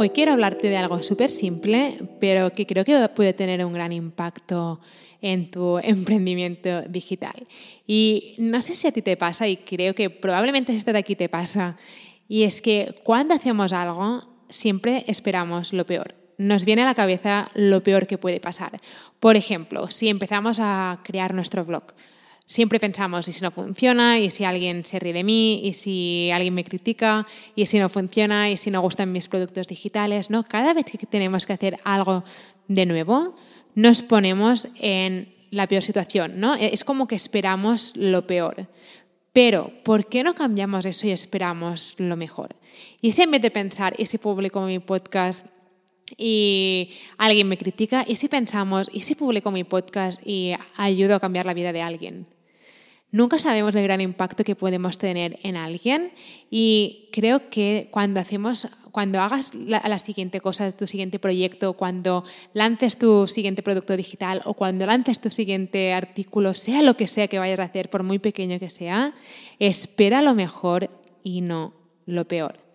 Hoy quiero hablarte de algo súper simple, pero que creo que puede tener un gran impacto en tu emprendimiento digital. Y no sé si a ti te pasa, y creo que probablemente esto de aquí te pasa, y es que cuando hacemos algo, siempre esperamos lo peor. Nos viene a la cabeza lo peor que puede pasar. Por ejemplo, si empezamos a crear nuestro blog, siempre pensamos, ¿y si no funciona? ¿Y si alguien se ríe de mí? ¿Y si alguien me critica? ¿Y si no funciona? ¿Y si no gustan mis productos digitales? ¿No? Cada vez que tenemos que hacer algo de nuevo, nos ponemos en la peor situación, ¿no? Es como que esperamos lo peor. Pero, ¿por qué no cambiamos eso y esperamos lo mejor? Y si en vez de pensar, ¿y si publico mi podcast y alguien me critica? ¿Y si pensamos, ¿y si publico mi podcast y ayudo a cambiar la vida de alguien? Nunca sabemos el gran impacto que podemos tener en alguien y creo que cuando hacemos cuando hagas la, siguiente cosa, tu siguiente proyecto, cuando lances tu siguiente producto digital o cuando lances tu siguiente artículo, sea lo que sea que vayas a hacer, por muy pequeño que sea, espera lo mejor y no lo peor.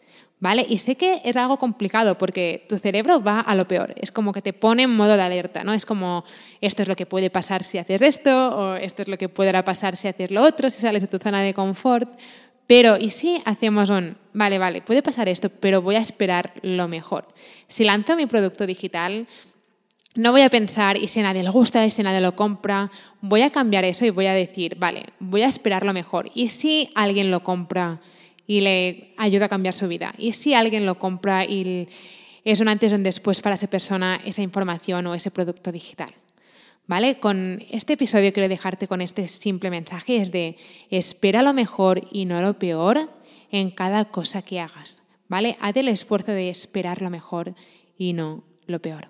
¿Vale? Y sé que es algo complicado porque tu cerebro va a lo peor. Es como que te pone en modo de alerta, ¿no? Es como, esto es lo que puede pasar si haces esto, o esto es lo que podrá pasar si haces lo otro, si sales de tu zona de confort. Pero, ¿y si hacemos un, vale, vale, puede pasar esto, pero voy a esperar lo mejor? Si lanzo mi producto digital, no voy a pensar, y si a nadie le gusta, y si nadie lo compra, voy a cambiar eso y voy a decir, vale, voy a esperar lo mejor. ¿Y si alguien lo compra? Y le ayuda a cambiar su vida. Y si alguien lo compra y es un antes o un después para esa persona esa información o ese producto digital. ¿Vale? Con este episodio quiero dejarte con este simple mensaje, es de espera lo mejor y no lo peor en cada cosa que hagas. ¿Vale? Haz el esfuerzo de esperar lo mejor y no lo peor.